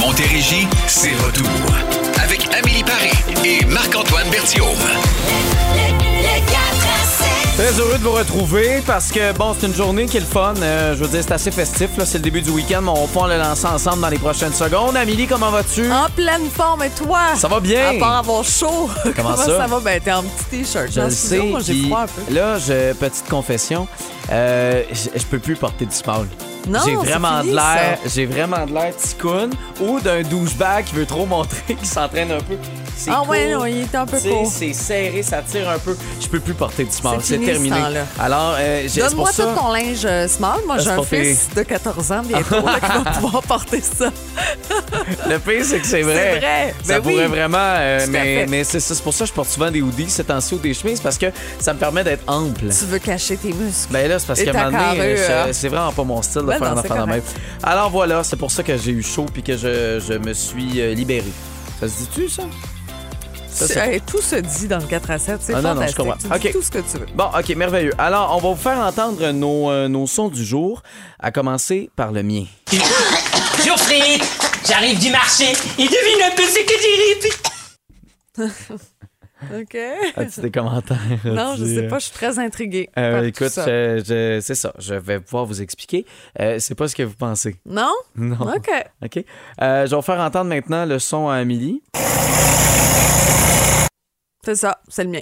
Montérégie, c'est retour. Avec Amélie Paris et Marc-Antoine Berthiaume. Très heureux de vous retrouver parce que, bon, c'est une journée qui est le fun. Euh, je veux dire, c'est assez festif. là. C'est le début du week-end, mais on va pouvoir le lancer ensemble dans les prochaines secondes. Amélie, comment vas-tu? En pleine forme, et toi? Ça va bien? À part avoir chaud. Comment ça? va? Ben, t'es en petit t-shirt. Je le sais. Moi, j'ai puis froid un peu. Là, je, petite confession, euh, je, je peux plus porter du small. J'ai c'est vraiment de l'air, j'ai vraiment de l'air ticoun ou d'un douchebag qui veut trop montrer qu'il s'entraîne un peu. C'est Ah ouais, non, il est un peu court. C'est serré, ça tire un peu. Je peux plus porter du small, C'est c'est ce terminé. Alors, euh, c'est Donne-moi tout ton linge euh, small. Moi, Ah, j'ai c'est un fils de 14 ans bientôt là, qui va pouvoir porter ça. Le pire, c'est que c'est vrai. C'est vrai. Ça Ben oui. pourrait vraiment. euh, mais mais c'est c'est pour ça que je porte souvent des hoodies, ces temps-ci ou des chemises, parce que ça me permet d'être ample. Tu veux cacher tes muscles. Ben là, c'est parce qu'à un moment donné, carrure, hein? c'est vraiment pas mon style de Ben faire non, un c'est enfant de même. Alors voilà, c'est pour ça que j'ai eu chaud puis que je, je me suis euh, libéré. Ça se dit-tu, ça? Hey, tout se dit dans le 4 à 7. C'est Ah, non, non, je. Tu dis OK. tout ce que tu veux. Bon, OK, merveilleux. Alors, on va vous faire entendre nos, euh, nos sons du jour, à commencer par le mien. Geoffrey, j'arrive du marché et devine un peu ce que j'ai. OK. As-tu des commentaires? Non, je sais pas. Je suis très intriguée. euh, par tout écoute, ça. je- je- c'est ça. Je vais pouvoir vous expliquer. Euh, c'est pas ce que vous pensez. Non? Non. OK. OK. Euh, je vais vous faire entendre maintenant le son à Amélie. C'est ça. C'est le mien.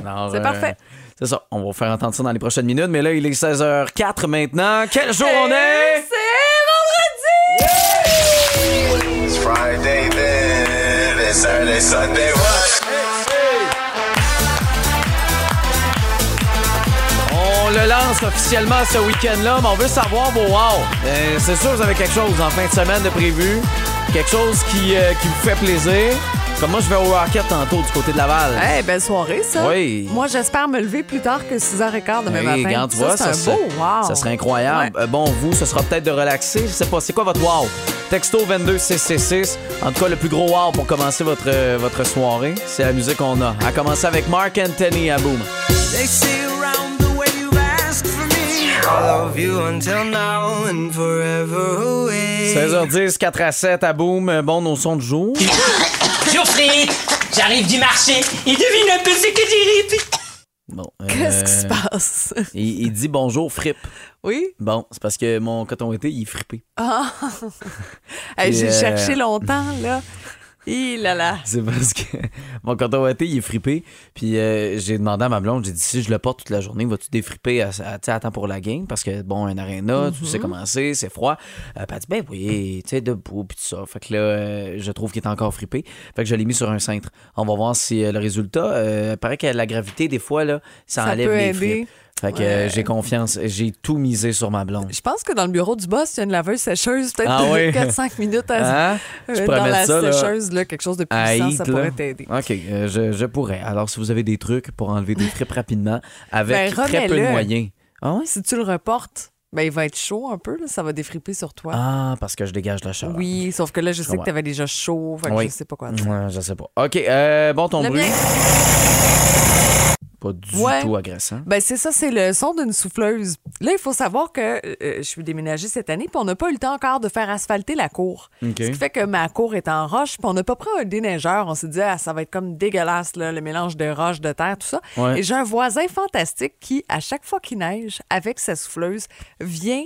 Alors, C'est euh, parfait. C'est ça. On va vous faire entendre ça dans les prochaines minutes. Mais là, il est 16h04 maintenant. Quel jour on est? C'est vendredi! It's Friday then, it's Saturday, Sunday, what? On le lance officiellement ce week-end-là, mais on veut savoir vos wow. Euh, c'est sûr que vous avez quelque chose en fin de semaine de prévu. Quelque chose qui, euh, qui vous fait plaisir. Comme moi, je vais au Rocket tantôt du côté de Laval. Hey, belle soirée, ça. Oui. Moi, j'espère me lever plus tard que 6h15 demain Oui, matin. tu ça, vois, c'est un beau wow. Ça serait incroyable. Ouais. Euh, bon, vous, ce sera peut-être de relaxer. Je sais pas, c'est quoi votre wow? Texto 22666. En tout cas, le plus gros wow pour commencer votre, euh, votre soirée, c'est la musique qu'on a. À commencer avec Mark Anthony à Boom. 16h10, 4 à 7 à Boom. Euh, Bon, nos sons du jour. J'arrive du marché et devine un peu ce que j'ai. Bon, Qu'est-ce qui se euh, passe? Il, il dit bonjour, frippe. Oui? Bon, c'est parce que mon coton été, il est frippé. Ah! Hey, J'ai euh, cherché longtemps, là. Hi là là. C'est parce que mon coton été, il est frippé. Puis euh, j'ai demandé à ma blonde, j'ai dit si je le porte toute la journée, vas-tu défripper à, à, à temps pour la game? Parce que, bon, un aréna, tu sais comment c'est, c'est froid. Euh, puis elle dit, ben oui, tu sais, debout, puis tout ça. Fait que là, euh, je trouve qu'il est encore frippé. Fait que je l'ai mis sur un cintre. On va voir si euh, le résultat, paraît que la gravité, des fois, là, ça, Ça enlève peut les aider. frippes. Fait que j'ai confiance. J'ai tout misé sur ma blonde. Je pense que dans le bureau du boss, il y a une laveuse sécheuse, peut-être Ah oui? 4-5 minutes à, Hein? euh, Je dans la ça, sécheuse, là, quelque chose de puissant, ça là. pourrait t'aider. OK, euh, je, je pourrais. Alors, si vous avez des trucs pour enlever des frippes rapidement, avec Ben, très peu de moyens. Ah? Si tu le reportes, ben, il va être chaud un peu, là, ça va défriper sur toi. Ah, parce que je dégage la chaleur. Oui, sauf que là, je sais que tu avais déjà chaud, fait que Oui. je sais pas quoi dire. Ouais, je sais pas. OK, euh, bon, ton Le bruit. Pas du Ouais. tout agressant. Ben c'est ça, c'est le son d'une souffleuse. Là, il faut savoir que euh, je suis déménagée cette année, puis on n'a pas eu le temps encore de faire asphalter la cour. Ce qui fait que ma cour est en roche, puis on n'a pas pris un déneigeur. On s'est dit, ah, ça va être comme dégueulasse, là, le mélange de roche, de terre, tout ça. Ouais. Et j'ai un voisin fantastique qui, à chaque fois qu'il neige, avec sa souffleuse, vient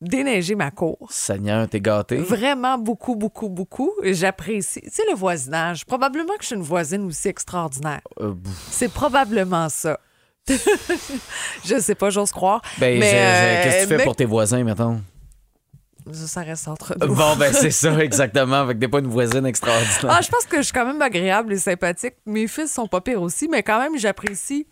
déneiger ma cour. Seigneur, t'es gâté. Vraiment beaucoup, beaucoup, beaucoup. J'apprécie. Tu sais, le voisinage. Probablement que je suis une voisine aussi extraordinaire. Euh. C'est probablement ça. je sais pas, j'ose croire. ben, euh, qu'est-ce que tu fais mais- pour tes voisins, mettons? Ça, ça reste entre nous. Bon, ben, c'est ça, exactement. Fait que t'es pas une voisine extraordinaire. Ah, je pense que je suis quand même agréable et sympathique. Mes fils sont pas pires aussi, mais quand même, j'apprécie.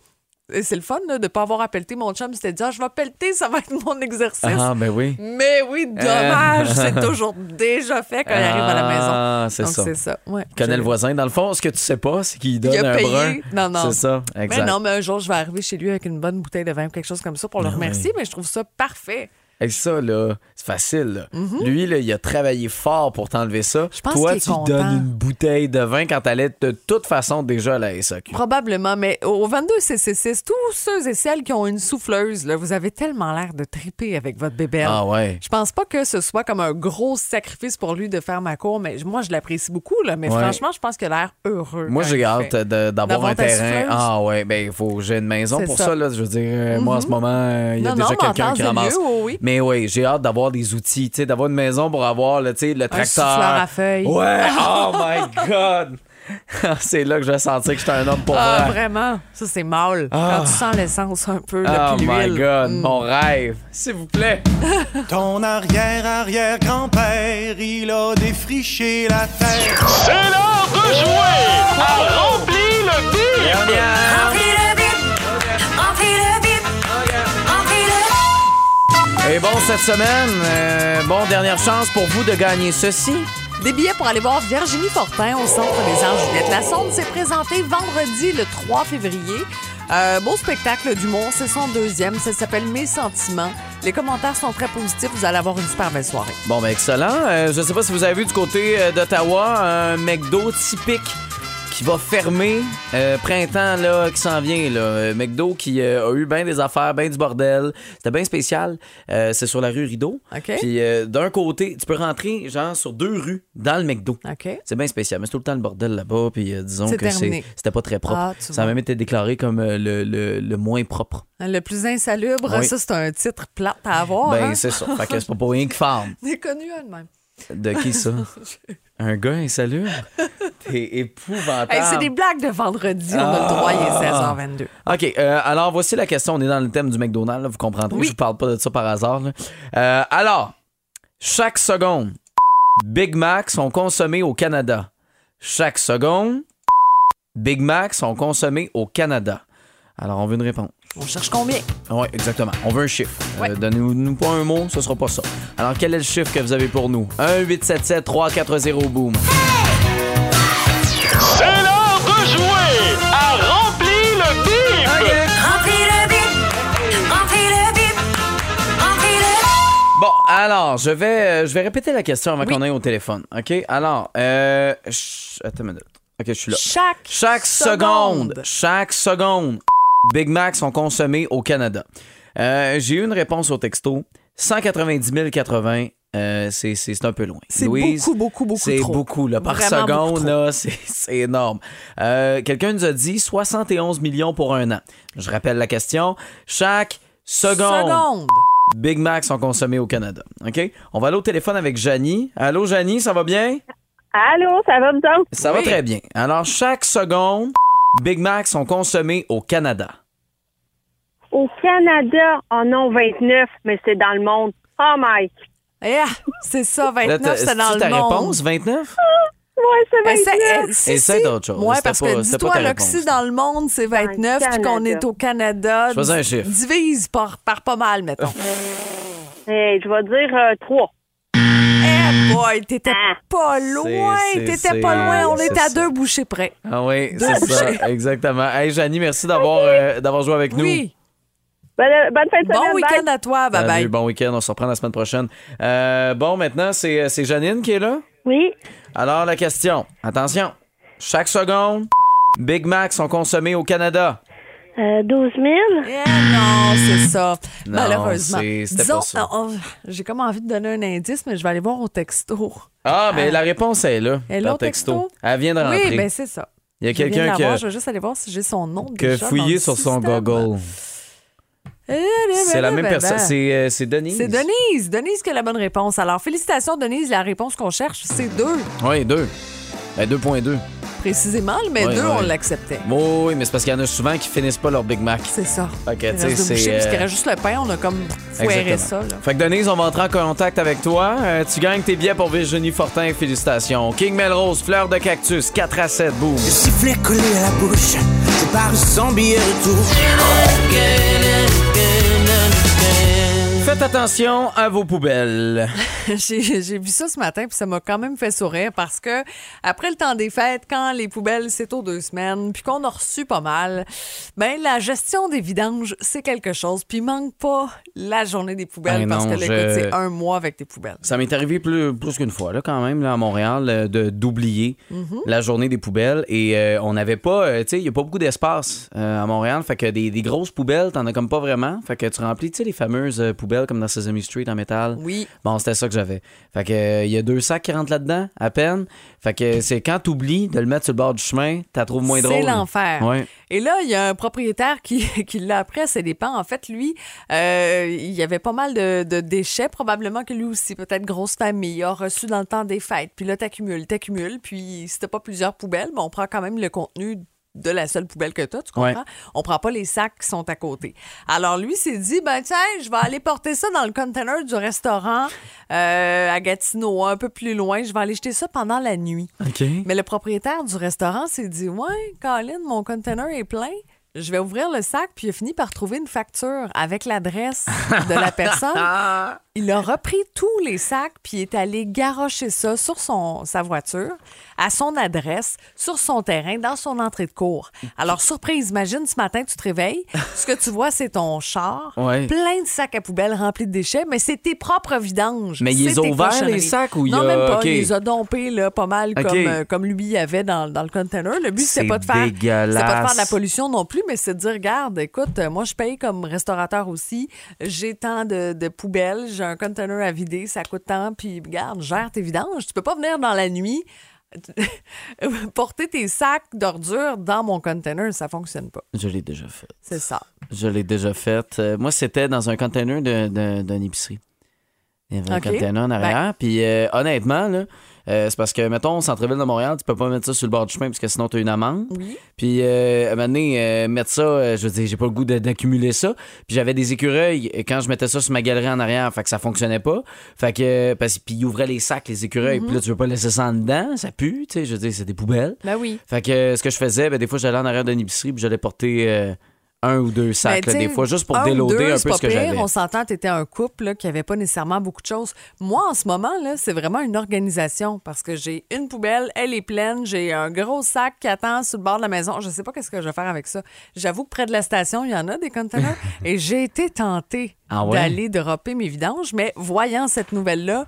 C'est le fun là, de pas avoir à pelleter mon chum. C'était dit, ah, je vais pelleter, ça va être mon exercice. Ah, ben oui. Mais oui, dommage, c'est toujours déjà fait quand il arrive à la maison. Ah, c'est ça. c'est ça. Ouais. Je- le voisin. Dans le fond, ce que tu sais pas, c'est qu'il donne Il a un payé. brun. Non, non. C'est ça, exact. Mais non, mais un jour, je vais arriver chez lui avec une bonne bouteille de vin ou quelque chose comme ça pour le Ah remercier, mais je trouve ça parfait. Hey, ça, là, c'est facile. là. Lui, là, il a travaillé fort pour t'enlever ça. Mhm. Je pense Toi, tu content. donnes une bouteille de vin quand t'allais de toute façon déjà à la SAQ. Probablement, mais au 22 CC6, tous ceux et celles qui ont une souffleuse, là, vous avez tellement l'air de triper avec votre bébé. Ah ouais. Je pense pas que ce soit comme un gros sacrifice pour lui de faire ma cour, mais moi, je l'apprécie beaucoup, là, mais Ouais. franchement, je pense qu'il a l'air heureux. Moi, j'ai hâte d'avoir un terrain. Ah ouais, ben il faut j'ai une maison pour ça. ça. là. Je veux dire, euh, moi en ce moment, euh, il y a Non, déjà quelqu'un qui ramasse. oui. Mais oui, j'ai hâte d'avoir des outils, tu sais, d'avoir une maison pour avoir sais, le tracteur. souffleur à feuilles. Ouais, oh my god. c'est là que je vais sentir que j'étais un homme pour Ah, vrai. vraiment? Ça, c'est mal. Ah. Quand tu sens l'essence un peu, là, Oh my god, Mm. mon rêve. S'il vous plaît. Ton arrière-arrière-grand-père, il a défriché la terre. C'est l'heure de jouer à le! Remplis le bip, bon, cette semaine, euh, bon, dernière chance pour vous de gagner ceci. Des billets pour aller voir Virginie Fortin au Centre des Arts Juliette Lassonde s'est présenté vendredi le 3 février. Euh, beau spectacle d'humour, c'est son deuxième, ça s'appelle Mes sentiments. Les commentaires sont très positifs, vous allez avoir une super belle soirée. Bon, ben excellent. Euh, je sais pas si vous avez vu du côté d'Ottawa un McDo typique qui va fermer euh, printemps là qui s'en vient là. Euh, McDo qui euh, a eu bien des affaires bien du bordel. C'était bien spécial. C'est sur la rue Rideau. Puis d'un côté tu peux rentrer genre sur deux rues dans le McDo. C'est bien spécial mais c'est tout le temps le bordel là-bas puis disons que c'était pas très propre. Ah, ça a même été déclaré comme le, le- le moins propre. Le plus insalubre, Oui. ça, c'est un titre plate à avoir. ben hein? c'est ça. Fait que c'est pas pour rien qu'ils ferment C'est connu un de qui ça? Un gars insalubre? T'es épouvantable. Hey, c'est des blagues de vendredi, on a le droit, il est 16h22. OK, euh, alors voici la question. On est dans le thème du McDonald's, là, vous comprendrez. Oui. Je vous parle pas de ça par hasard. là. Euh, alors, chaque seconde, Big Mac sont consommés au Canada. Chaque seconde, Big Mac sont consommés au Canada. Alors, on veut une réponse. On cherche combien? Oui, exactement. On veut un chiffre. Ouais. Euh, Donnez-nous pas un mot, ce sera pas ça. Alors, quel est le chiffre que vous avez pour nous? 1-877-340-BOOM. C'est l'heure de jouer à Remplis le bip! Remplis le bip, remplis le bip, remplis le Bon, alors, je vais, euh, je vais répéter la question avant Oui. qu'on aille au téléphone. OK? Alors, euh, attends une minute. OK, je suis là. Chaque, Chaque seconde, chaque seconde, Big Mac sont consommés au Canada. Euh, J'ai eu une réponse au texto. 190 080, euh, c'est un peu loin. C'est beaucoup, beaucoup, beaucoup C'est beaucoup, là. Par Vraiment seconde, là, c'est c'est énorme. Euh, Quelqu'un nous a dit 71 millions pour un an. Je rappelle la question. Chaque seconde, Seconde. Big Mac sont consommés au Canada. OK? On va aller au téléphone avec Janie. Allô, Janie, ça va bien? Allô, ça va autres? Ça va très bien. Alors, chaque seconde, Big Mac sont consommés au Canada. Au Canada, en non 29, mais c'est dans le monde. Oh Mike. Yeah, c'est ça, Là, 29, t'as- c'est dans le ta monde. réponse, 29? Ouais, c'est 29. Essaie, si, Essaie si. d'autre chose. Ouais, parce pas- que dis-toi, ta si dans le monde, c'est 29, puis qu'on est au Canada, Choisis un chiffre. divise par, par pas mal, mettons. Eh, je vais dire euh, 3. Boy, t'étais Ah. pas loin, t'étais pas loin. On c'est est à ça. deux bouchées près. Ah oui, c'est ça, exactement. Hey, Janie, merci d'avoir euh, d'avoir joué avec nous. Oui. Bonne, bonne fin de semaine. Bon week-end bye. à toi. Bye Salut, bye. bon week-end, on se reprend la semaine prochaine. Euh, bon, maintenant, c'est c'est Janine qui est là? Oui. Alors, la question. Attention. Chaque seconde, Big Mac sont consommés au Canada. Euh, 12 000. Eh non, c'est ça. Non, Malheureusement. Disons, oh, oh, j'ai comme envie de donner un indice, mais je vais aller voir au texto. Ah, ben la réponse est là, Elle est texto. texto? Elle vient de rentrer. Oui, ben c'est ça. Il y a quelqu'un qui a, Je vais juste aller voir si j'ai son nom déjà fouillé le sur son. Google. Eh, C'est la même personne. C'est euh, c'est Denise. C'est Denise. Denise qui a la bonne réponse. Alors, félicitations, Denise. La réponse qu'on cherche, c'est deux, Oui, deux. Ben, 2.2. précisément, mais Ouais, deux, ouais. on l'acceptait. Oui, mais c'est parce qu'il y en a souvent qui finissent pas leur Big Mac. C'est ça. Fait que, tu sais, c'est, parce qu'il euh, reste juste le pain. On a comme foiré ça. Là. Fait que Denise, on va entrer en contact avec toi. Euh, tu gagnes tes billets pour Virginie Fortin. Félicitations. King Melrose, fleur de cactus, 4 à 7, boum. Le sifflet collé à la bouche, je pars sans billet retour. Faites attention à vos poubelles. J'ai vu ça ce matin, puis ça m'a quand même fait sourire parce que après le temps des fêtes, quand les poubelles, c'est aux deux semaines, puis qu'on a reçu pas mal, ben la gestion des vidanges, c'est quelque chose. Puis il manque pas la journée des poubelles parce non, que je- c'est un mois avec tes poubelles. Ça m'est arrivé plus, plus qu'une fois, là, quand même, là, à Montréal, euh, d'oublier la journée des poubelles. Et euh, on n'avait pas, euh, tu sais, il n'y a pas beaucoup d'espace euh, à Montréal. Fait que des, des grosses poubelles, t'en as comme pas vraiment. Fait que tu remplis, tu sais, les fameuses euh, comme dans Sesame Street en métal. Oui. Bon, c'était ça que j'avais. Fait que euh, il y a deux sacs qui rentrent là-dedans, à peine. Fait que c'est quand t'oublies de le mettre sur le bord du chemin, t'as trouves moins drôle. C'est l'enfer. Ouais. Et là, il y a un propriétaire qui, qui l'a appris à ses dépens. En fait, lui, euh, il y avait pas mal de, de déchets. Probablement que lui aussi, peut-être grosse famille, a reçu dans le temps des fêtes. Puis là, t'accumules, t'accumules. Puis si t'as pas plusieurs poubelles, ben, on prend quand même le contenu de la seule poubelle que t'as, tu comprends? Ouais. On prend pas les sacs qui sont à côté. Alors lui s'est dit, ben tiens, je vais aller porter ça dans le container du restaurant euh, à Gatineau, un peu plus loin. Je vais aller jeter ça pendant la nuit. Mais le propriétaire du restaurant s'est dit Ouais, Colin, mon container est plein. Je vais ouvrir le sac, puis il a fini par trouver une facture avec l'adresse de la personne. Il a repris tous les sacs, puis il est allé garrocher ça sur son, sa voiture, à son adresse, sur son terrain, dans son entrée de cour. Alors, surprise, imagine ce matin, tu te réveilles, ce que tu vois, c'est ton char, Ouais. plein de sacs à poubelle remplis de déchets, mais c'est tes propres vidanges. Mais il les a ouverts, les sacs, ou il Non, a- même pas. Il les a dompés là, pas mal comme, euh, comme lui il avait dans, dans le container. Le but, C'est c'était pas de faire c'était pas de faire de la pollution non plus, mais c'est de dire, regarde, écoute, euh, moi, je paye comme restaurateur aussi. J'ai tant de, de poubelles, j'ai un container à vider, ça coûte tant, puis regarde, gère tes vidanges. Tu peux pas venir dans la nuit porter tes sacs d'ordures dans mon container, ça fonctionne pas. Je l'ai déjà fait. C'est ça. Je l'ai déjà fait. Euh, moi, c'était dans un container de- de- d'une épicerie. Il y avait un container en arrière. Puis euh, honnêtement, là, euh, c'est parce que, mettons, centre-ville de Montréal, tu peux pas mettre ça sur le bord du chemin parce que sinon, tu as une amende. Oui. Puis, euh, à un moment donné, euh, mettre ça, euh, je veux dire, j'ai pas le goût d'accumuler ça. Puis, j'avais des écureuils quand je mettais ça sur ma galerie en arrière, fait que ça fonctionnait pas. Fait que, parce, puis, ils ouvraient les sacs, les écureuils. Puis là, tu veux pas laisser ça en dedans, ça pue, tu sais, je veux dire, c'est des poubelles. Ben oui. Fait que, ce que je faisais, ben, des fois, j'allais en arrière d'une épicerie, puis j'allais porter un ou deux sacs, Ben, là, tu des fois, juste pour déloader deux, un c'est peu pas ce que j'avais. On s'entend, tu étais un couple là, qui avait pas nécessairement beaucoup de choses. Moi, en ce moment, là, c'est vraiment une organisation parce que j'ai une poubelle, elle est pleine, j'ai un gros sac qui attend sur le bord de la maison. Je sais pas qu'est-ce que je vais faire avec ça. J'avoue que près de la station, il y en a des conteneurs et j'ai été tentée Ah ouais? d'aller dropper mes vidanges, mais voyant cette nouvelle-là,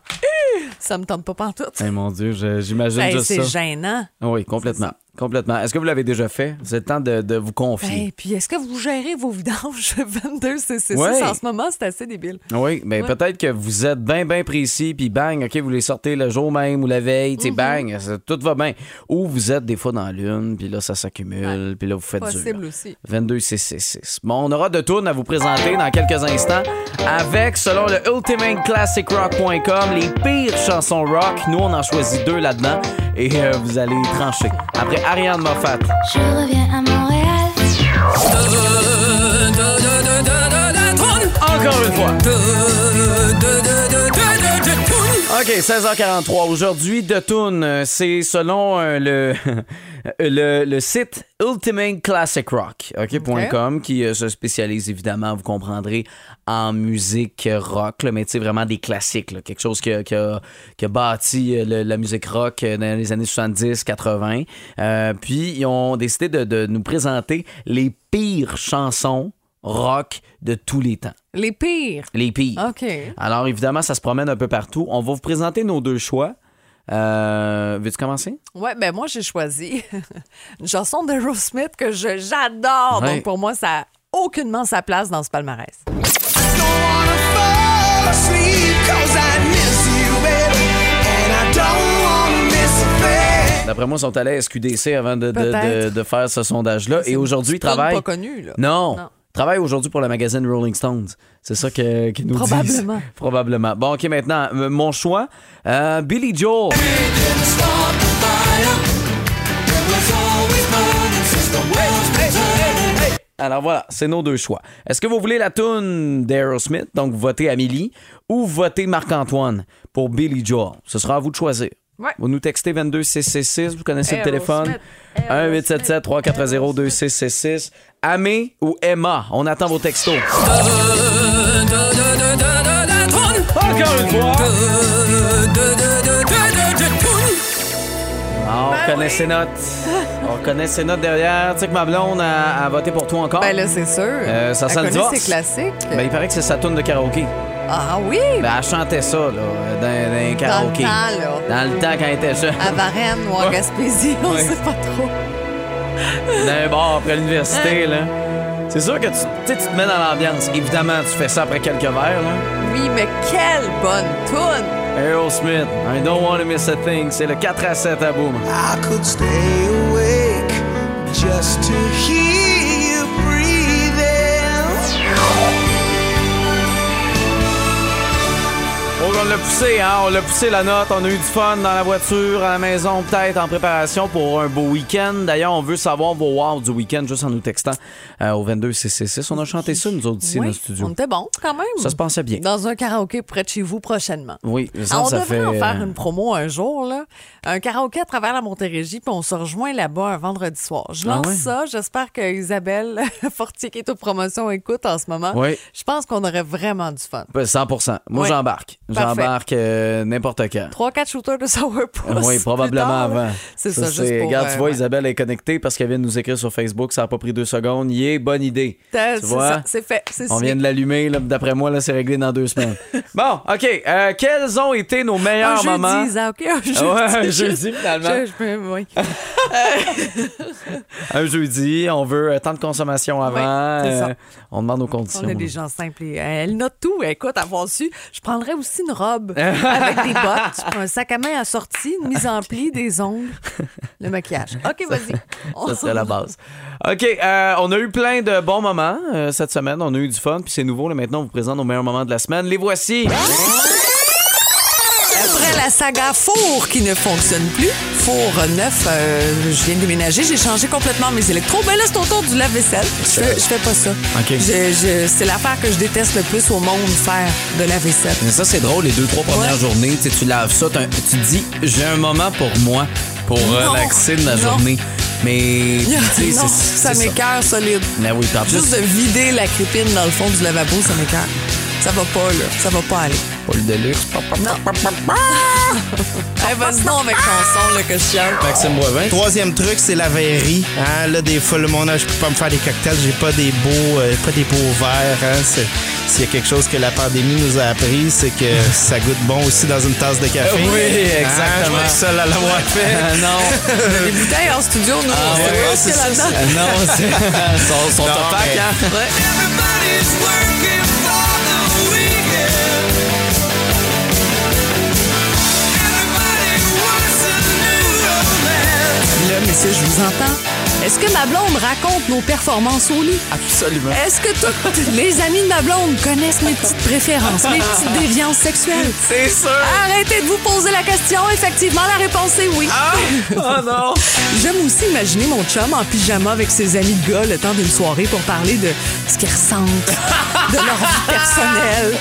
ça me tente pas pantoute. Eh, mon Dieu, j'imagine Ben, juste c'est ça. gênant. Oui, complètement. Complètement. Est-ce que vous l'avez déjà fait? C'est le temps de, de vous confier. Ben, puis est-ce que vous gérez vos vidanges 22 CC6 Ouais. en ce moment? C'est assez débile. Oui, mais Ouais. peut-être que vous êtes bien, bien précis, puis bang, OK, vous les sortez le jour même ou la veille, tu sais, bang, ça- tout va bien. Ou vous êtes des fois dans l'une, puis là, ça s'accumule, puis là, vous faites Possible dur. aussi. 22 666. Bon, on aura de tournes à vous présenter dans quelques instants avec, selon le ultimateclassicrock.com, les pires chansons rock. Nous, on en choisit deux là-dedans et euh, vous allez trancher. Après Ariane Moffat. Je reviens à Montréal. Encore une fois. OK, 16h43. Aujourd'hui, de Toon, c'est selon euh, le, le, le site Ultimate Classic Rock, OK, point .com, qui euh, se spécialise évidemment, vous comprendrez, en musique rock, là, mais tu sais, vraiment des classiques, là, quelque chose qui a, qui a- qui a bâti euh, le- la musique rock euh, dans les années 70-80. Euh, puis, ils ont décidé de, de nous présenter les pires chansons rock de tous les temps. Les pires. Les pires. OK. Alors, évidemment, ça se promène un peu partout. On va vous présenter nos deux choix. Euh, Veux-tu commencer? Ouais, ben moi, j'ai choisi une chanson d'Aerosmith que je- j'adore. Ouais. Donc, pour moi, ça n'a aucunement sa place dans ce palmarès. D'après moi, ils sont allés à SQDC avant de, de, de- de faire ce sondage-là. Et aujourd'hui, ils travaillent. pas connue, là. Non. Non. Ils travaillent aujourd'hui pour le magazine Rolling Stones. C'est ça que, qu'ils nous Probablement. disent. Probablement. Bon, OK, maintenant, euh, mon choix. euh, Billy Joel. Alors voilà, c'est nos deux choix. Est-ce que vous voulez la tune d'Aerosmith, donc votez Amélie, ou votez Marc-Antoine pour Billy Joel? Ce sera à vous de choisir. Ouais. Vous nous textez 22666, vous connaissez le téléphone. Aerosmith, 1-877-340-2666. Amé ou Emma, on attend vos textos. Encore une fois. Ah, on reconnaît ses notes. On reconnaît ses notes derrière. Tu sais que ma blonde a, a voté pour toi encore. Ben là, c'est sûr. Euh, ça sent le connaît divorce. ses classiques. Ben, il paraît que c'est sa tune de karaoké. Ah oui? Ben, elle chantait ça, là, dans, dans un Dans le karaoké. temps, là. Dans le temps, quand elle était jeune. À Varennes ou en. Gaspésie, on Ouais. sait pas trop. Dans un bar après l'université, là. C'est sûr que tu, tu te mets dans l'ambiance. Évidemment, tu fais ça après quelques verres, là. Oui, mais quelle bonne toune! Aerosmith, I don't want to miss a thing. C'est le 4 à 7 à boum. I could stay awake just to hear on l'a poussé, hein? On l'a poussé la note. On a eu du fun dans la voiture, à la maison, peut-être en préparation pour un beau week-end. D'ailleurs, on veut savoir vos wow du week-end juste en nous textant euh, au 22 666. On a chanté ça, nous autres, ici, dans le studio. on était bon quand même. Ça se passait bien. Dans un karaoké près de chez vous prochainement. Oui, ça, Ah, on ça devrait fait. en faire euh, une promo un jour, là. Un karaoké à travers la Montérégie, puis on se rejoint là-bas un vendredi soir. Je Ah lance ouais? ça. J'espère que Isabelle Fortier, qui est aux promotions, écoute en ce moment. Oui. Je pense qu'on aurait vraiment du fun. ben, 100% Moi, Oui. j'embarque. Euh, n'importe quand. Trois, quatre shooters de Sourpuss. Oui, probablement avant. C'est ça, juste c'est- pour... Regarde, euh, tu vois, ouais. Isabelle est connectée parce qu'elle vient de nous écrire sur Facebook. Ça n'a pas pris deux secondes. Yeah, bonne idée. C'est Tu vois? ça, c'est fait. On vient de l'allumer. D'après moi, là, c'est réglé dans deux semaines. bon, OK. Euh, quels ont été nos meilleurs un jeudi, moments? OK, un jeudi. Ouais, un Je- jeudi, finalement. je- je peux- oui. Un jeudi, on veut euh, temps de consommation avant. c'est ça. euh, on demande aux conditions. On est des gens simples. Et, euh, elle note tout. Écoute, avoir su, je prendrais aussi une robe avec des bottes, un sac à main assorti, une mise en pli, des ongles, le maquillage. OK, vas-y. Ça serait la base. OK, euh, on a eu plein de bons moments euh, cette semaine. On a eu du fun, puis c'est nouveau. Là, maintenant, on vous présente nos meilleurs moments de la semaine. Les voici. Après la saga four qui ne fonctionne plus, four neuf, euh, je viens de déménager, j'ai changé complètement mes électros. Ben là, c'est autour du lave-vaisselle. Je fais, je fais pas ça. OK. Je- je- c'est l'affaire que je déteste le plus au monde, faire de la vaisselle. Mais ça, c'est drôle, les deux, trois premières Ouais. journées, tu sais, tu laves ça, t'as- tu te dis, j'ai un moment pour moi, pour relaxer de ma Non. journée. Mais, tu sais, non, c'est ça c'est m'écœure solide. Mais oui, puis en plus, Juste de vider la crépine dans le fond du lavabo, ça m'écœure. Ça va pas, là. Ça va pas aller. Paul Deluxe. Hey, vas-y donc avec ton son, là, que je chiale. Maxime Boivin. Troisième truc, c'est la verrerie. Hein? Là, des fois, le monde, ah, je peux pas me faire des cocktails, j'ai pas des beaux, euh, pas des beaux verres. Hein? C'est- S'il y a quelque chose que la pandémie nous a appris, c'est que ça goûte bon aussi dans une tasse de café. Oui, exactement. Hein? Je suis pas tout seul à l'avoir fait. Ah, non. Les bouteilles en studio, nous, Ah, on sait ouais, pas ouais, ce qu'il y a c'est ça, là-dedans. c'est- Non, c'est. sont, sont Non, opaques, mais- hein? Ouais. Là, messieurs, je vous entends? Est-ce que ma blonde raconte nos performances au lit? Absolument. Est-ce que tous les amis de ma blonde connaissent mes petites préférences, mes petites déviances sexuelles? C'est sûr. Arrêtez de vous poser la question. Effectivement, la réponse est oui. Oh non. J'aime aussi imaginer mon chum en pyjama avec ses amis de gars le temps d'une soirée pour parler de ce qu'ils ressentent, de leur vie personnelle,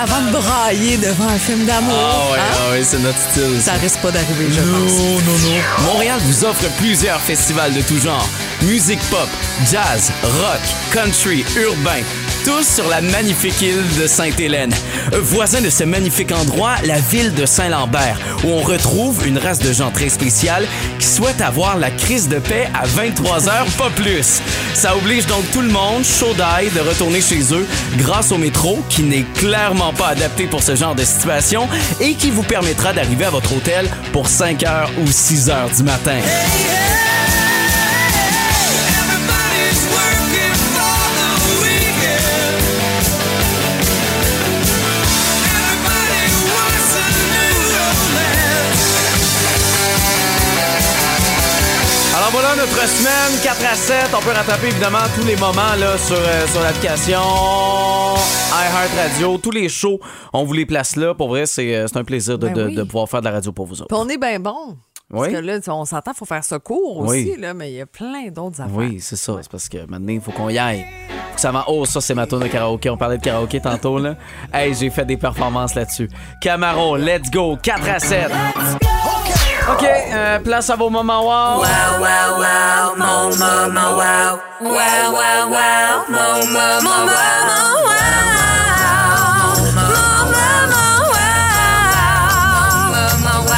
avant de brailler devant un film d'amour. Ah ouais, Hein? ah ouais, c'est notre style. Ça risque pas d'arriver, je pense. Non, non, non. Montréal vous offre plusieurs festivals de tout genre. Musique pop, jazz, rock, country, urbain. Tous sur la magnifique île de Sainte-Hélène. Voisin de ce magnifique endroit, la ville de Saint-Lambert, où on retrouve une race de gens très spéciale qui souhaitent avoir la crise de paix à 23 heures, pas plus. Ça oblige donc tout le monde, chaud de retourner chez eux grâce au métro, qui n'est clairement pas adapté pour ce genre de situation et qui vous permettra d'arriver à votre hôtel pour 5 heures ou 6 heures du matin. Voilà notre semaine 4 à 7. On peut rattraper évidemment tous les moments là, sur, euh, sur l'application iHeartRadio. Tous les shows, on vous les place là. Pour vrai, c'est euh, c'est un plaisir de, Ben de- oui. de pouvoir faire de la radio pour vous autres. Puis on est bien bon. Parce Oui. que là, tu on s'entend, il faut faire Oui. aussi, là, mais il y a plein d'autres affaires. Oui, c'est ça. C'est parce que maintenant, il faut qu'on y aille. Faut que ça va. Oh, ça, c'est ma tourne de karaoké. On parlait de karaoké tantôt, là. Hey, j'ai fait des performances là-dessus. Camaro, let's go. 4 à 7. OK, euh, place à vos moments wow. Wow, wow, wow, mon moment wow. Wow, wow, wow, mon moment wow.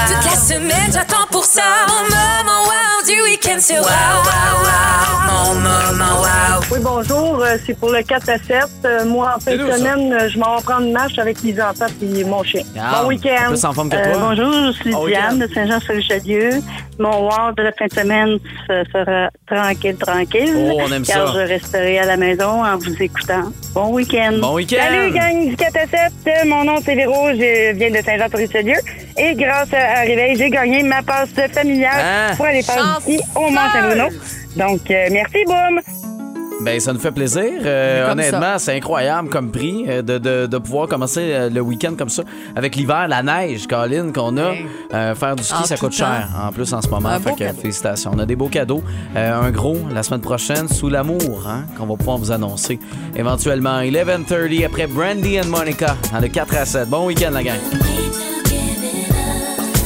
Toute la semaine, j'attends pour ça. Mon moment wow du week-end, c'est wow, wow, wow. Wow. Oui, bonjour. euh, C'est pour le 4 à 7. Euh, Moi, en fin de semaine, euh, je m'en vais prendre une marche avec les enfants et mon chien. Ah, bon week-end. plus en forme que Euh, toi. bonjour, je suis Bon Diane de Saint-Jean-sur-Richelieu. Mon wow de la fin de semaine ce sera tranquille, tranquille. Oh, on aime car ça. je resterai à la maison en vous écoutant. Bon week-end. Bon week-end. Salut, gang du 4 à 7. Euh, Mon nom, c'est Véro. Je viens de Saint-Jean-sur-Richelieu. Et grâce à Réveil, j'ai gagné ma passe familiale Ah. pour aller faire du ski au Mont-Saint-Bruno. Donc, euh, merci, boum. Ben, ça nous fait plaisir. Euh, honnêtement, c'est incroyable comme prix euh, de, de, de pouvoir commencer euh, le week-end comme ça. Avec l'hiver, la neige, Colin, qu'on a. Euh, faire du ski, En ça coûte temps. cher. En plus, en ce moment. Un fait que cadeau. félicitations. On a des beaux cadeaux. Euh, un gros la semaine prochaine, sous l'amour, hein, qu'on va pouvoir vous annoncer. Éventuellement, 11h30 après Brandy and Monica, dans le 4 à 7. Bon week-end, la gang.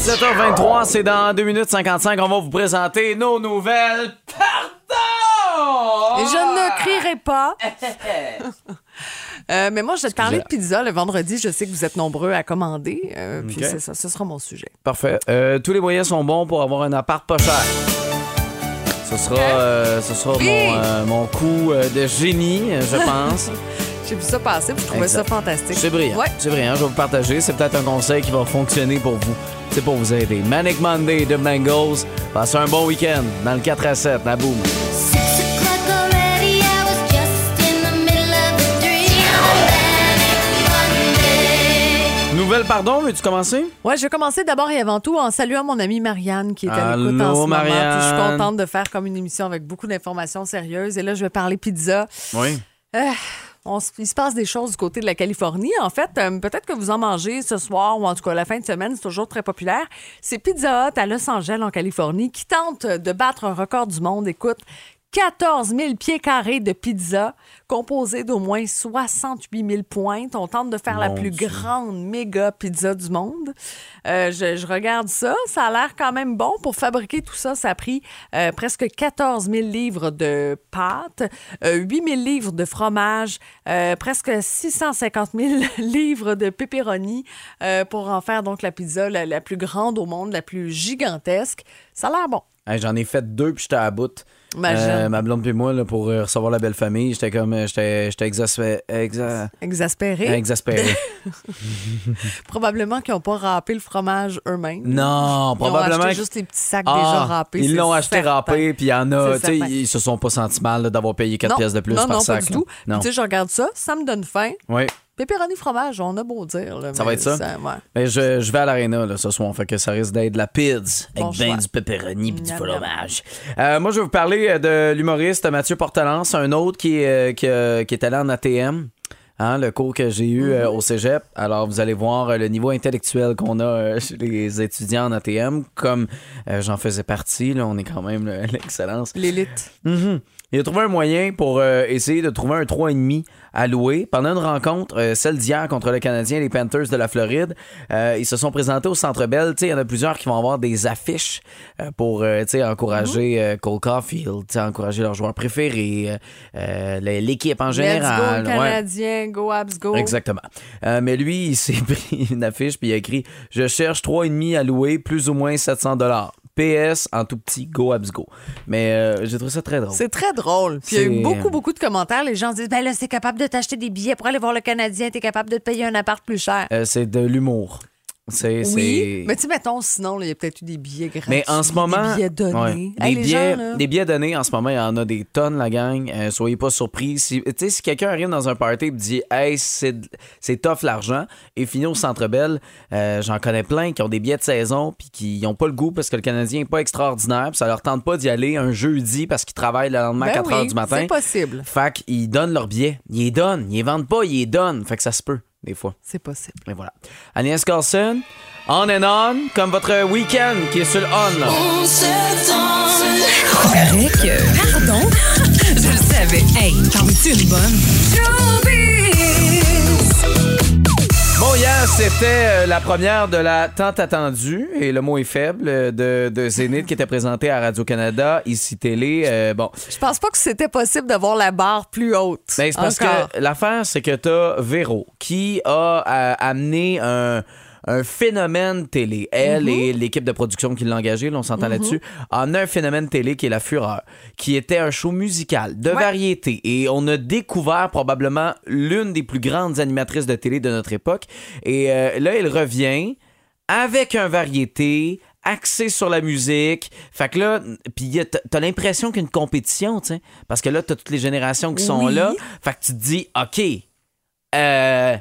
17h23, c'est dans 2 minutes 55. On va vous présenter nos nouvelles. Pardon! Et je ne crierai pas. Euh, mais moi, je vais te parler de pizza le vendredi. Je sais que vous êtes nombreux à commander. euh, Puis c'est ça, ce sera mon sujet. Parfait. Euh, tous les moyens sont bons pour avoir un appart pas cher. Ce sera, euh, ce sera Oui. mon, mon coup de génie, je pense. J'ai vu ça passer, puis je trouvais Exact. ça fantastique. C'est brillant. Ouais. C'est brillant. Je vais vous partager. C'est peut-être un conseil qui va fonctionner pour vous. C'est pour vous aider. Manic Monday de Bengals. Passez un bon week-end dans le 4 à 7. La boum. Nouvelle, pardon, veux-tu commencer? Ouais, je vais commencer d'abord et avant tout en saluant mon amie Marianne qui est à l'écoute en ce moment. Marianne. Puis je suis contente de faire comme une émission avec beaucoup d'informations sérieuses. Et là, je vais parler pizza. Oui. Euh, on se- il se passe des choses du côté de la Californie. En fait, euh, peut-être que vous en mangez ce soir ou en tout cas la fin de semaine, c'est toujours très populaire. C'est Pizza Hut à Los Angeles, en Californie, qui tente de battre un record du monde. Écoute, 14 000 pieds carrés de pizza, composé d'au moins 68 000 pointes. On tente de faire la plus Dieu. grande méga pizza du monde. Euh, je, je regarde ça. Ça a l'air quand même bon. Pour fabriquer tout ça, ça a pris euh, presque 14 000 livres de pâte, euh, 8 000 livres de fromage, euh, presque 650 000 livres de pepperoni euh, pour en faire donc la pizza la, la plus grande au monde, la plus gigantesque. Ça a l'air bon. Hey, J'en ai fait deux, puis j'étais à bout. Euh, ma blonde puis moi, là, pour euh, recevoir la belle famille, j'étais comme... euh, J'étais j'étais exaspé- exa- Exaspéré. exaspéré. Probablement qu'ils n'ont pas râpé le fromage eux-mêmes. Non, Ils probablement. ont acheté que- juste les petits sacs Ah, déjà râpés. Ils l'ont acheté râpé, puis il y en a, ils se sont pas sentis mal d'avoir payé 4 Non, pièces de plus non, par non, sac. pas du tout. Non. Tu sais, je regarde ça, ça me donne faim. Oui. Pépéroni fromage, on a beau dire. là, Ça va être ça? ouais. Mais je, je vais à l'aréna ce soir, fait que ça risque d'être de la pizza Bon avec ben choix. du pepperoni et du fromage. Euh, moi, je vais vous parler euh, de l'humoriste Mathieu Portalance, un autre qui, est, euh, qui, euh, qui est allé en ATM. Hein, le cours que j'ai eu euh, au cégep. Alors, vous allez voir euh, le niveau intellectuel qu'on a euh, chez les étudiants en ATM. Comme j'en faisais partie, là, on est quand même l'excellence. L'élite. Mhm. Il a trouvé un moyen pour essayer de trouver un 3,5 à louer. Pendant une rencontre, euh, celle d'hier contre le Canadien et les Panthers de la Floride, euh, ils se sont présentés au Centre Bell. Tu sais, Il y en a plusieurs qui vont avoir des affiches euh, pour euh, tu sais, encourager euh, Cole Caulfield, tu sais, encourager leurs joueurs préférés, l'équipe en Let's go, général. le Ouais. Canadien, go, abs, go. Exactement. Euh, mais lui, il s'est pris une affiche puis il a écrit Je cherche 3,5 à louer, plus ou moins 700 PS en tout petit, go abs go. Mais euh, j'ai trouvé ça très drôle. C'est très drôle. Puis il y a eu beaucoup, beaucoup de commentaires. Les gens disent Ben là, c'est capable de t'acheter des billets pour aller voir le Canadien, t'es capable de te payer un appart plus cher. Euh, c'est de l'humour. C'est, oui. Mais tu sais, mettons, sinon, il y a peut-être eu des billets gratuits. Mais en ce moment. Des billets donnés. ouais, des, billets, gens, là, des billets donnés, en ce moment, il y en a des tonnes, la gang. Euh, soyez pas surpris. Si, tu sais, si quelqu'un arrive dans un party et dit Hey, c'est, c'est tough l'argent, et finit au centre Bell, euh, j'en connais plein qui ont des billets de saison puis qui n'ont pas le goût parce que le Canadien n'est pas extraordinaire, puis ça leur tente pas d'y aller un jeudi parce qu'ils travaillent le lendemain à Ben 4 h oui, du matin. C'est possible. Fait qu'ils donnent leurs billets. Ils les donnent. Ils les vendent pas, ils les donnent. Fait que ça se peut, des fois. C'est possible. Et voilà. Agnès Carlson, on and on, comme votre week-end qui est sur le on. Là. Correct. euh, Pardon? Je le savais. Hey, t'en es-tu une bonne? C'était euh, la première de la tant attendue, et le mot est faible, euh, de, de Zénith qui était présenté à Radio-Canada, ici Télé. Euh, bon, Je pense pas que c'était possible d'avoir la barre plus haute. Ben, c'est parce que l'affaire, c'est que t'as Véro qui a amené un, un phénomène télé. Elle et l'équipe de production qui l'a engagée, là, on s'entend Mhm. là-dessus, en a un phénomène télé qui est La Fureur, qui était un show musical de variété. Et on a découvert probablement l'une des plus grandes animatrices de télé de notre époque. Et euh, là, elle revient avec un variété axé sur la musique. Fait que là, puis t'as l'impression qu'il y a une compétition, tu sais. Parce que là, t'as toutes les générations qui sont Oui. là. Fait que tu te dis, OK, euh,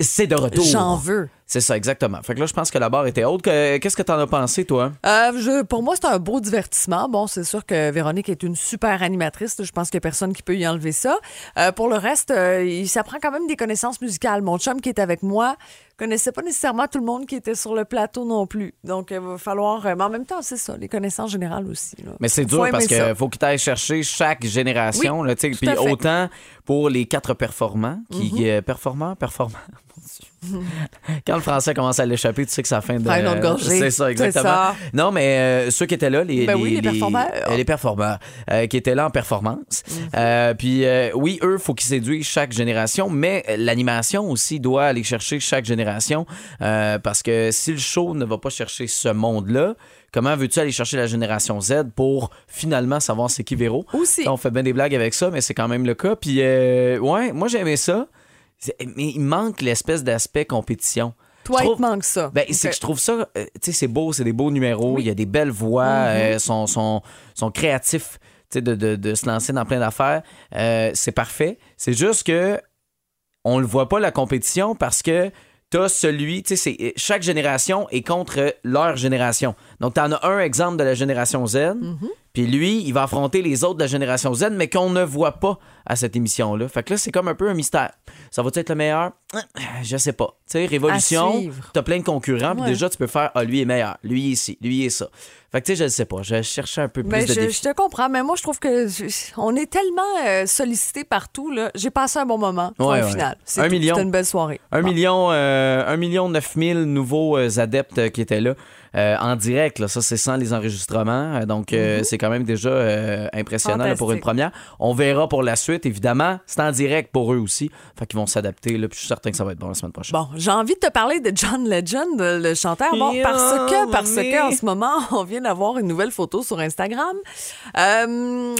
c'est de retour. J'en veux. C'est ça, exactement. Fait que là, je pense que la barre était haute. Que- Qu'est-ce que t'en as pensé, toi? Euh, je- pour moi, c'est un beau divertissement. Bon, c'est sûr que Véronique est une super animatrice. Je pense qu'il n'y a personne qui peut y enlever ça. Euh, pour le reste, euh, il s'apprend quand même des connaissances musicales. Mon chum qui est avec moi connaissait pas nécessairement tout le monde qui était sur le plateau non plus. Donc, il va falloir... euh, mais en même temps, c'est ça, les connaissances générales aussi. là. Mais c'est dur parce qu'il faut que tu ailles chercher chaque génération. Oui, là, Puis autant pour les quatre performants, qui performants, performants. Mon Dieu. Quand le français commence à l'échapper, tu sais que ça fin de. Gorgée. C'est ça, exactement. ça. Non, mais euh, ceux qui étaient là, les, Ben oui, les performeurs. euh, les performeurs, euh, qui étaient là en performance. Mhm. Euh, puis euh, oui, eux, faut qu'ils séduisent chaque génération, mais euh, l'animation aussi doit aller chercher chaque génération euh, parce que si le show ne va pas chercher ce monde-là, comment veux-tu aller chercher la génération Z pour finalement savoir c'est qui Véro? Aussi. On fait bien des blagues avec ça, mais c'est quand même le cas. Puis euh, ouais, moi j'ai aimé ça. Mais il manque l'espèce d'aspect compétition. Toi, Je il trouve- te manque ça. ben, c'est que je trouve ça, euh, tu sais, c'est beau, c'est des beaux numéros, il y a des belles voix, euh, sont, sont, sont créatifs, tu sais, de, de, de se lancer dans plein d'affaires. Euh, c'est parfait. C'est juste que on le voit pas la compétition parce que t'as celui, tu sais, chaque génération est contre leur génération. Donc, t'en as un exemple de la génération Z, Mm-hmm. Puis lui, il va affronter les autres de la génération Z, mais qu'on ne voit pas à cette émission-là. Fait que là, c'est comme un peu un mystère. Ça va-tu être le meilleur? Je sais pas. Tu sais, Révolution, t'as plein de concurrents, puis déjà, tu peux faire, ah, lui est meilleur, lui est ici, lui est ça. Fait que, tu sais, je ne sais pas. Je cherchais un peu plus Mais de je, défis. je te comprends, mais moi, je trouve que je- on est tellement euh, sollicité partout. là. J'ai passé un bon moment. Ouais, ouais. final. C'est Un tout. million. C'était une belle soirée. Un million, euh, un million neuf mille nouveaux euh, adeptes euh, qui étaient là euh, en direct. Là. Ça, c'est sans les enregistrements. Euh, donc, euh, c'est quand même déjà euh, impressionnant là, pour une première. On verra pour la suite, évidemment. C'est en direct pour eux aussi. Fait qu'ils vont s'adapter. Là, puis je suis certain que ça va être bon la semaine prochaine. Bon, j'ai envie de te parler de John Legend, le chanteur. Bon, Yeah, parce que, parce mais- que en ce moment, on vient d'avoir une nouvelle photo sur Instagram. Euh,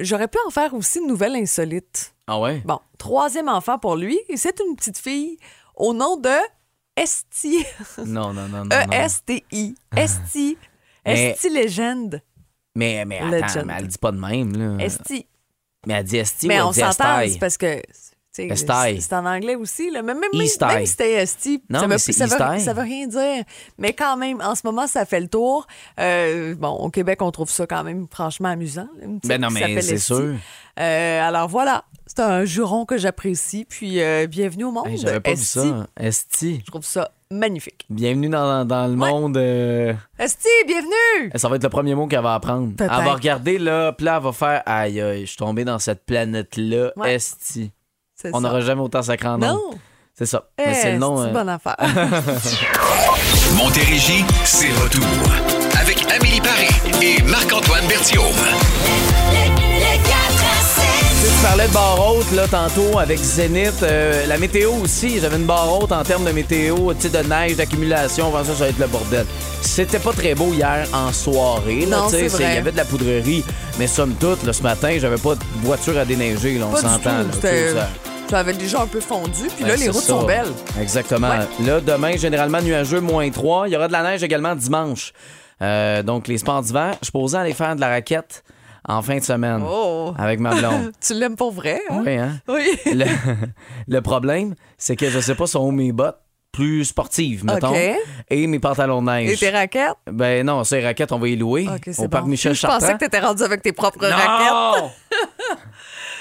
J'aurais pu en faire aussi une nouvelle insolite. Ah ouais? Bon, troisième enfant pour lui. Et c'est une petite fille au nom de Esti. Non, non, non, non. E-S-T-I. Esti. Esti Legend. Mais, mais attends, mais elle dit pas de même. Là. Esti. Mais elle dit Esti Mais ou on dit s'entend, c'est parce que. C'est en anglais aussi. Là. Mais même, même, même si c'était Esti, Non, ça, mais veut, ça, veut, ça veut rien dire. Mais quand même, en ce moment, ça fait le tour. Euh, bon, au Québec, on trouve ça quand même franchement amusant. Ben non, mais c'est sûr. Euh, alors voilà, c'est un juron que j'apprécie. Puis euh, bienvenue au monde. Hey, J'avais pas Esti. vu ça. Esti. Je trouve ça magnifique. Bienvenue dans, dans le monde. euh, Esti, bienvenue! Ça va être le premier mot qu'elle va apprendre. Elle va regarder là, puis là, elle va faire Aïe, aïe, je suis tombé dans cette planète-là, Ouais. Esti. On n'aura jamais autant sacré en nom. Non! C'est ça. Mais c'est Eh, le nom. c'est une euh, bonne affaire. Montérégie, c'est retour. Avec Amélie Paris et Marc-Antoine Berthiaume. Tu sais, tu parlais de barre haute là, tantôt avec Zénith. Euh, la météo aussi, j'avais une barre haute en termes de météo, de neige, d'accumulation. Avant ça, ça va être le bordel. C'était pas très beau hier en soirée. Là, Non, tu sais, c'est c'est- vrai. Il y avait de la poudrerie, mais somme toute, là, ce matin, j'avais pas de voiture à déneiger. Là, on s'entend. Là, ça- avait déjà un peu fondu. Puis là, Ben, les c'est routes ça. sont belles. Exactement. Ouais. Là, demain, généralement nuageux, moins 3. Il y aura de la neige également dimanche. Euh, donc, les sports d'hiver, je posais aller faire de la raquette en fin de semaine Oh! avec ma blonde. tu l'aimes pour vrai, hein? Oui, hein? Oui. Le, le problème, c'est que je sais pas sont où mes bottes plus sportives, mettons, et mes pantalons de Et neige. tes raquettes? Ben non, ces raquettes, on va y louer OK, c'est au parc. Michel Je pensais Chartrand. que t'étais rendu avec tes propres raquettes.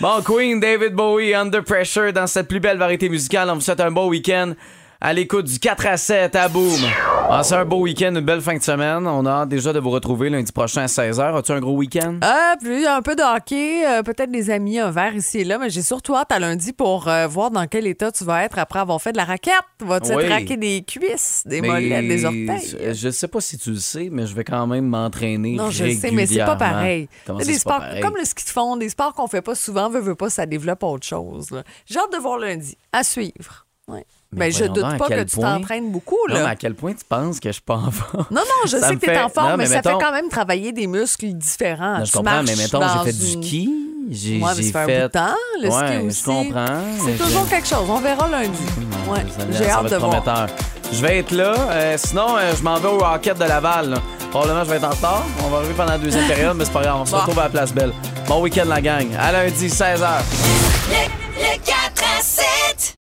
Bon, Queen, David Bowie, Under Pressure, dans cette plus belle variété musicale. On vous souhaite un beau week-end à l'écoute du 4 à 7 à Boom. Passez un beau week-end, une belle fin de semaine. On a hâte déjà de vous retrouver lundi prochain à 16h. As-tu un gros week-end? Ah, un peu de hockey, euh, peut-être des amis, un verre ici et là, mais j'ai surtout hâte à lundi pour euh, voir dans quel état tu vas être après avoir fait de la raquette. Vas-tu Oui. te raquer des cuisses, des Mais mollets, des orteils? Je sais pas si tu le sais, mais je vais quand même m'entraîner Non, je sais, mais c'est pas pareil. Comment ça, des pas pareil? comme le ski de fond, des sports qu'on fait pas souvent, veut, veut pas, ça développe autre chose. J'ai hâte de voir lundi. À suivre. Ouais. Mais Ben, je doute à pas que quel tu point- t'entraînes beaucoup, Non, là. mais à quel point tu penses que je suis pas en forme? Non, non, je Ça sais me que tu es fait- en forme, non, mais, mais ça fait quand même travailler des muscles différents. Non, je Tu comprends, mais mettons, j'ai fait du ski. J'ai Ouais, fait un bout de temps, le ouais, ski je comprends. C'est toujours quelque chose. On verra lundi. Ouais, j'ai hâte de voir. Je vais être là. euh, sinon, euh, je m'en vais au Rocket de Laval. là. Probablement, je vais être en retard. On va arriver pendant la deuxième période, mais c'est pas grave. On se Bon. retrouve à la place belle. Bon week-end, la gang. À lundi, 16h.